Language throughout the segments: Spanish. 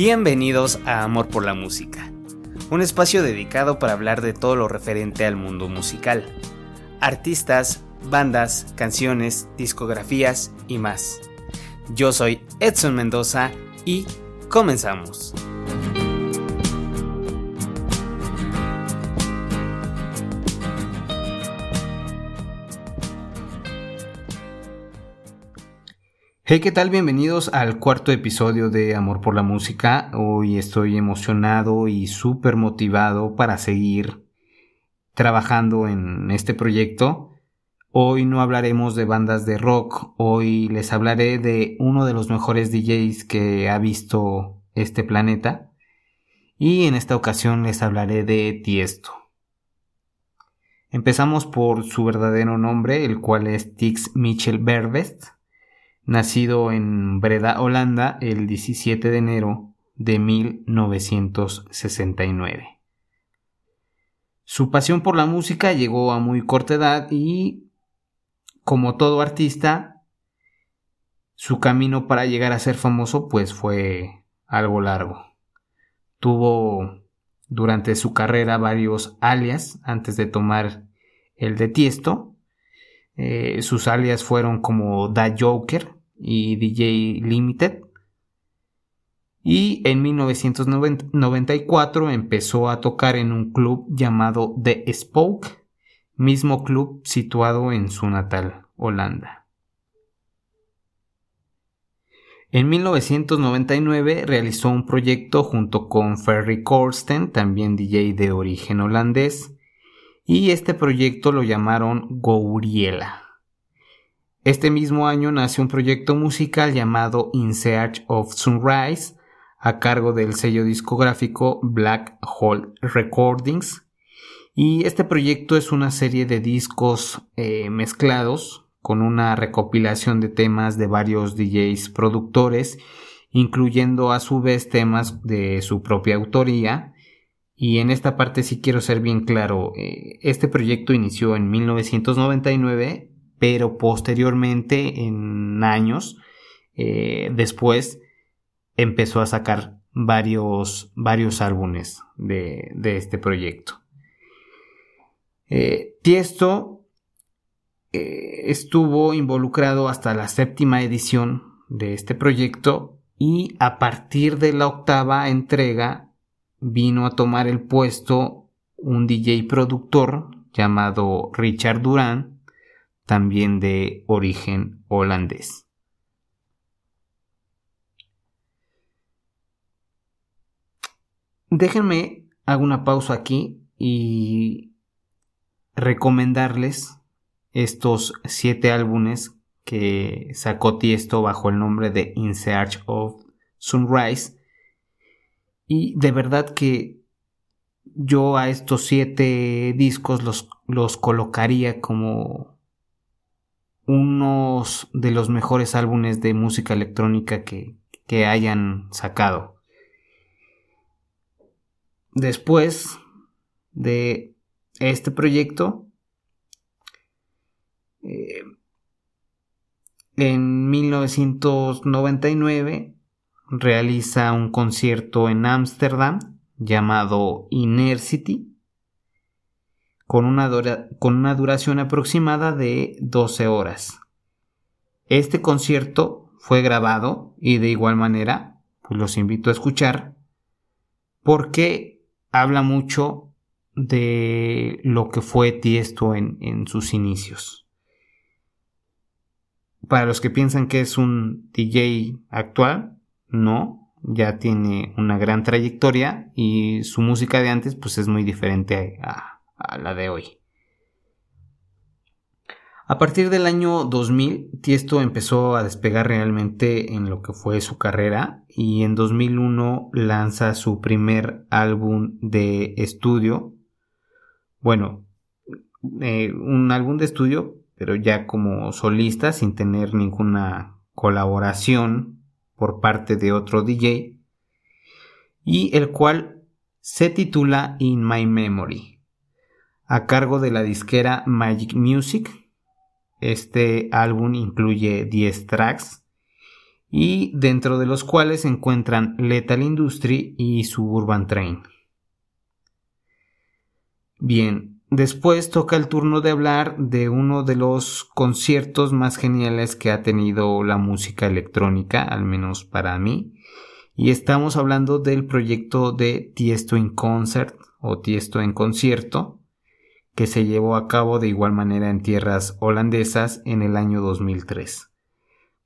Bienvenidos a Amor por la Música, un espacio dedicado para hablar de todo lo referente al mundo musical, artistas, bandas, canciones, discografías y más. Yo soy Edson Mendoza y comenzamos. Hey, ¿qué tal? Bienvenidos al cuarto episodio de Amor por la Música. Hoy estoy emocionado y súper motivado para seguir trabajando en este proyecto. Hoy no hablaremos de bandas de rock, hoy les hablaré de uno de los mejores DJs que ha visto este planeta. Y en esta ocasión les hablaré de Tiesto. Empezamos por su verdadero nombre, el cual es Tix Mitchell Berbest nacido en Breda, Holanda, el 17 de enero de 1969. Su pasión por la música llegó a muy corta edad y, como todo artista, su camino para llegar a ser famoso pues fue algo largo. Tuvo durante su carrera varios alias antes de tomar el de Tiesto. Eh, sus alias fueron como Da Joker, y DJ Limited. Y en 1994 empezó a tocar en un club llamado The Spoke, mismo club situado en su natal Holanda. En 1999 realizó un proyecto junto con Ferry Corsten, también DJ de origen holandés, y este proyecto lo llamaron Gouriela. Este mismo año nace un proyecto musical llamado In Search of Sunrise, a cargo del sello discográfico Black Hole Recordings. Y este proyecto es una serie de discos eh, mezclados con una recopilación de temas de varios DJs productores, incluyendo a su vez temas de su propia autoría. Y en esta parte sí quiero ser bien claro, eh, este proyecto inició en 1999 pero posteriormente, en años eh, después, empezó a sacar varios, varios álbumes de, este proyecto. Eh, Tiesto eh, estuvo involucrado hasta la séptima edición de este proyecto y a partir de la octava entrega vino a tomar el puesto un DJ productor llamado Richard Duran también de origen holandés. Déjenme, hago una pausa aquí y recomendarles estos siete álbumes que sacó Tiesto bajo el nombre de In Search of Sunrise. Y de verdad que yo a estos siete discos los, los colocaría como unos de los mejores álbumes de música electrónica que, hayan sacado. Después de este proyecto, eh, en 1999 realiza un concierto en Ámsterdam llamado Inner City con una, con una duración aproximada de 12 horas. Este concierto fue grabado y de igual manera pues los invito a escuchar porque habla mucho de lo que fue Tiesto en, sus inicios. Para los que piensan que es un DJ actual, no, ya tiene una gran trayectoria y su música de antes pues es muy diferente a la de hoy. A partir del año 2000, Tiesto empezó a despegar realmente en lo que fue su carrera y en 2001 lanza su primer álbum de estudio. Bueno, eh, un álbum de estudio, pero ya como solista, sin tener ninguna colaboración por parte de otro DJ, y el cual se titula In My Memory a cargo de la disquera Magic Music. Este álbum incluye 10 tracks y dentro de los cuales se encuentran Lethal Industry y Suburban Train. Bien, después toca el turno de hablar de uno de los conciertos más geniales que ha tenido la música electrónica, al menos para mí, y estamos hablando del proyecto de Tiesto in Concert o Tiesto en concierto, que se llevó a cabo de igual manera en tierras holandesas en el año 2003,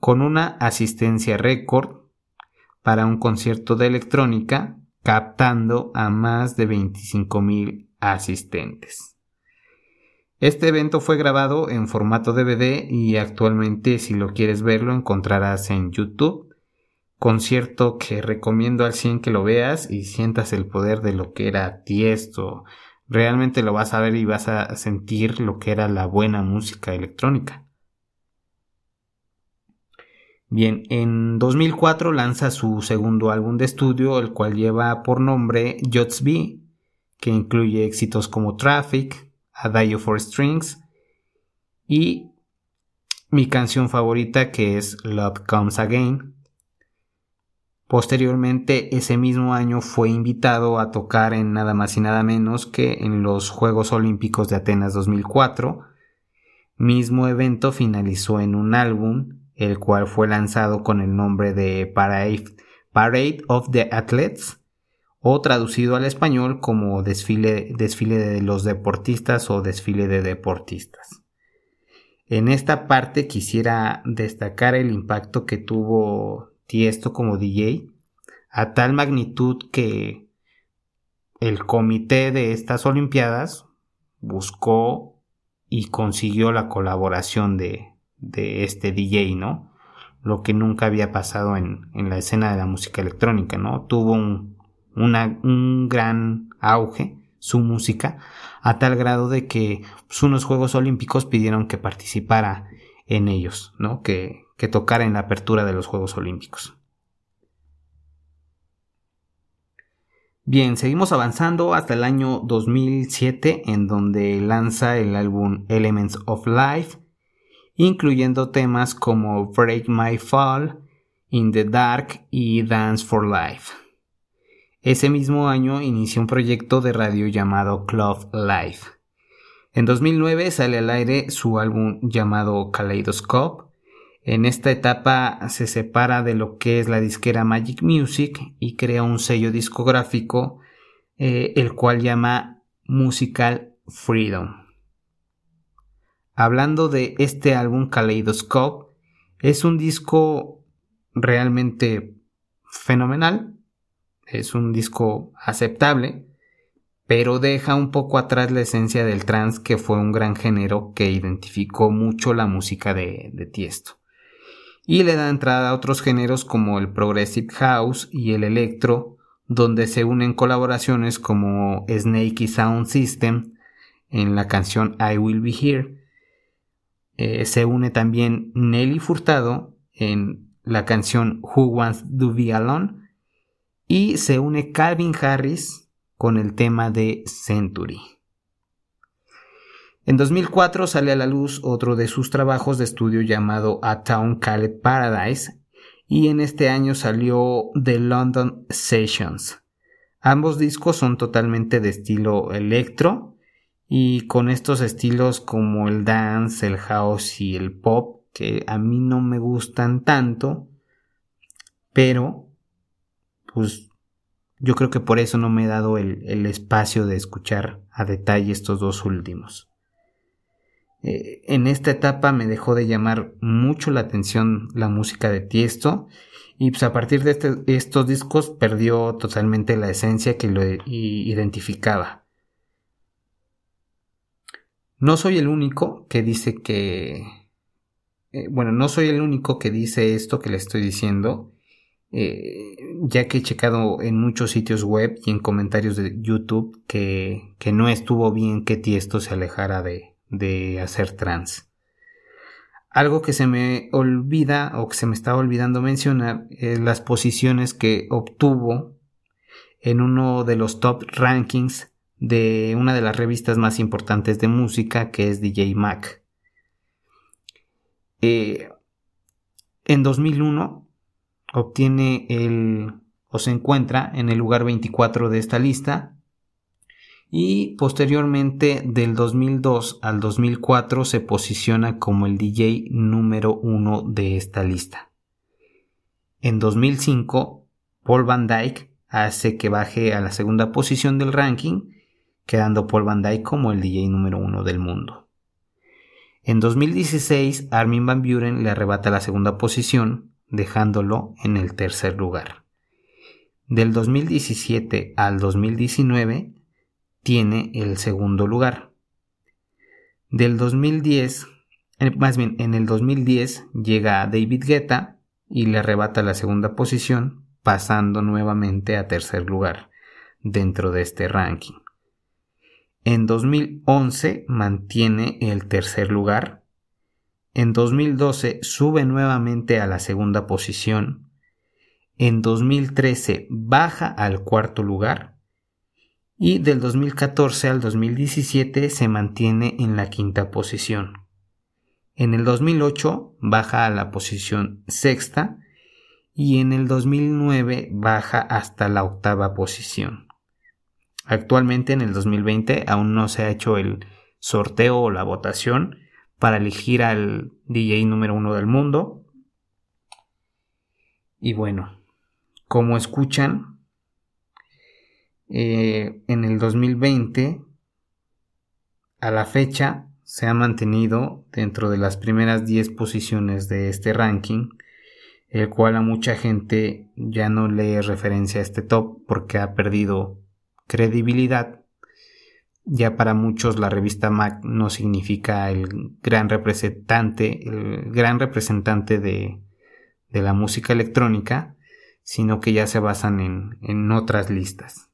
con una asistencia récord para un concierto de electrónica, captando a más de 25.000 asistentes. Este evento fue grabado en formato DVD y actualmente si lo quieres verlo encontrarás en YouTube. Concierto que recomiendo al 100 que lo veas y sientas el poder de lo que era Tiesto, realmente lo vas a ver y vas a sentir lo que era la buena música electrónica. Bien, en 2004 lanza su segundo álbum de estudio, el cual lleva por nombre Jots B, que incluye éxitos como Traffic, A Dio for Strings y mi canción favorita que es Love Comes Again, Posteriormente, ese mismo año fue invitado a tocar en nada más y nada menos que en los Juegos Olímpicos de Atenas 2004. Mismo evento finalizó en un álbum, el cual fue lanzado con el nombre de Parade, of the Athletes, o traducido al español como desfile, desfile de los deportistas o desfile de deportistas. En esta parte quisiera destacar el impacto que tuvo Tiesto como DJ a tal magnitud que el comité de estas Olimpiadas buscó y consiguió la colaboración de, de este DJ, ¿no? Lo que nunca había pasado en, en la escena de la música electrónica, ¿no? Tuvo un, un gran auge su música a tal grado de que pues, unos Juegos Olímpicos pidieron que participara en ellos, ¿no? Que, que tocara en la apertura de los Juegos Olímpicos. Bien, seguimos avanzando hasta el año 2007 en donde lanza el álbum Elements of Life, incluyendo temas como Break My Fall, In the Dark y Dance for Life. Ese mismo año inició un proyecto de radio llamado Club Life. En 2009 sale al aire su álbum llamado Kaleidoscope. En esta etapa se separa de lo que es la disquera Magic Music y crea un sello discográfico eh, el cual llama Musical Freedom. Hablando de este álbum Kaleidoscope, es un disco realmente fenomenal, es un disco aceptable, pero deja un poco atrás la esencia del trance que fue un gran género que identificó mucho la música de, Tiesto. Y le da entrada a otros géneros como el Progressive House y el Electro, donde se unen colaboraciones como Snakey Sound System en la canción I Will Be Here. Eh, se une también Nelly Furtado en la canción Who Wants to Be Alone. Y se une Calvin Harris con el tema de Century. En 2004 sale a la luz otro de sus trabajos de estudio llamado A Town Called Paradise y en este año salió The London Sessions. Ambos discos son totalmente de estilo electro y con estos estilos como el dance, el house y el pop que a mí no me gustan tanto, pero pues yo creo que por eso no me he dado el, espacio de escuchar a detalle estos dos últimos. Eh, en esta etapa me dejó de llamar mucho la atención la música de Tiesto y pues a partir de este, estos discos perdió totalmente la esencia que lo identificaba. No soy el único que dice que... Eh, bueno, no soy el único que dice esto que le estoy diciendo eh, ya que he checado en muchos sitios web y en comentarios de YouTube que, que no estuvo bien que Tiesto se alejara de, de hacer trans. Algo que se me olvida o que se me estaba olvidando mencionar es las posiciones que obtuvo en uno de los top rankings de una de las revistas más importantes de música que es DJ Mac. Eh, en 2001 obtiene el o se encuentra en el lugar 24 de esta lista y posteriormente del 2002 al 2004 se posiciona como el DJ número uno de esta lista. En 2005, Paul Van Dyke hace que baje a la segunda posición del ranking, quedando Paul Van Dyke como el DJ número uno del mundo. En 2016, Armin Van Buren le arrebata la segunda posición, dejándolo en el tercer lugar. Del 2017 al 2019, tiene el segundo lugar. Del 2010, más bien en el 2010 llega David Guetta y le arrebata la segunda posición, pasando nuevamente a tercer lugar dentro de este ranking. En 2011 mantiene el tercer lugar. En 2012 sube nuevamente a la segunda posición. En 2013 baja al cuarto lugar y del 2014 al 2017 se mantiene en la quinta posición. En el 2008 baja a la posición sexta y en el 2009 baja hasta la octava posición. Actualmente en el 2020 aún no se ha hecho el sorteo o la votación para elegir al DJ número uno del mundo. Y bueno, como escuchan, eh, en el 2020 a la fecha se ha mantenido dentro de las primeras 10 posiciones de este ranking, el cual a mucha gente ya no lee referencia a este top porque ha perdido credibilidad. Ya para muchos la revista Mac no significa el gran representante, el gran representante de, la música electrónica, sino que ya se basan en otras listas.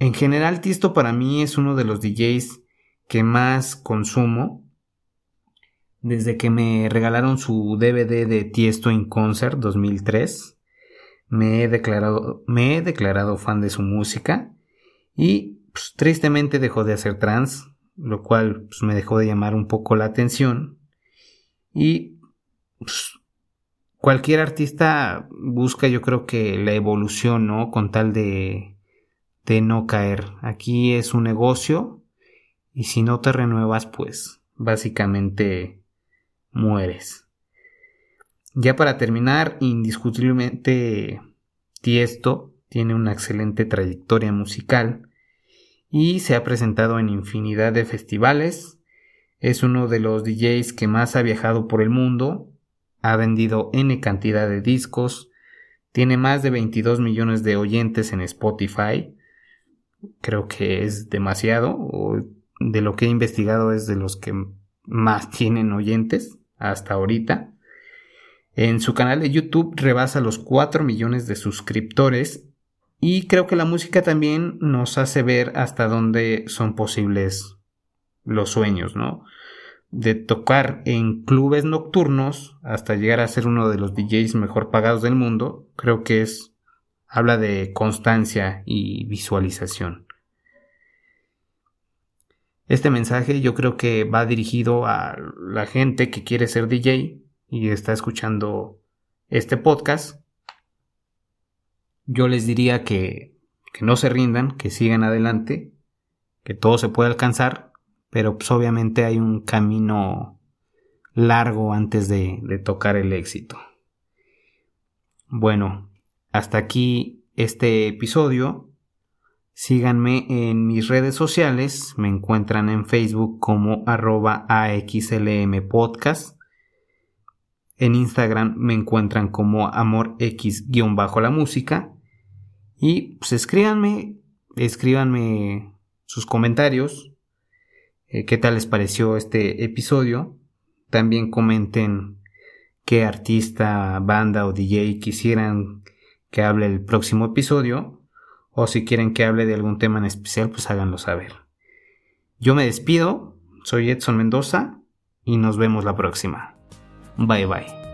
En general, Tisto para mí es uno de los DJs que más consumo. Desde que me regalaron su DVD de Tiesto in Concert 2003, me he declarado, me he declarado fan de su música y pues, tristemente dejó de hacer trans, lo cual pues, me dejó de llamar un poco la atención. Y pues, cualquier artista busca yo creo que la evolución, ¿no? Con tal de de no caer. Aquí es un negocio y si no te renuevas, pues básicamente mueres. Ya para terminar, indiscutiblemente Tiesto tiene una excelente trayectoria musical y se ha presentado en infinidad de festivales. Es uno de los DJs que más ha viajado por el mundo, ha vendido N cantidad de discos, tiene más de 22 millones de oyentes en Spotify, creo que es demasiado, o de lo que he investigado es de los que más tienen oyentes hasta ahorita. En su canal de YouTube rebasa los 4 millones de suscriptores y creo que la música también nos hace ver hasta dónde son posibles los sueños, ¿no? De tocar en clubes nocturnos hasta llegar a ser uno de los DJs mejor pagados del mundo, creo que es habla de constancia y visualización. Este mensaje yo creo que va dirigido a la gente que quiere ser DJ y está escuchando este podcast. Yo les diría que, que no se rindan, que sigan adelante, que todo se puede alcanzar, pero pues obviamente hay un camino largo antes de, de tocar el éxito. Bueno, hasta aquí este episodio. Síganme en mis redes sociales. Me encuentran en Facebook como arroba AXLM Podcast. En Instagram me encuentran como AmorX-la música. Y pues escríbanme, escríbanme sus comentarios. Eh, ¿Qué tal les pareció este episodio? También comenten qué artista, banda o DJ quisieran que hable el próximo episodio o si quieren que hable de algún tema en especial, pues háganlo saber. Yo me despido, soy Edson Mendoza y nos vemos la próxima. Bye bye.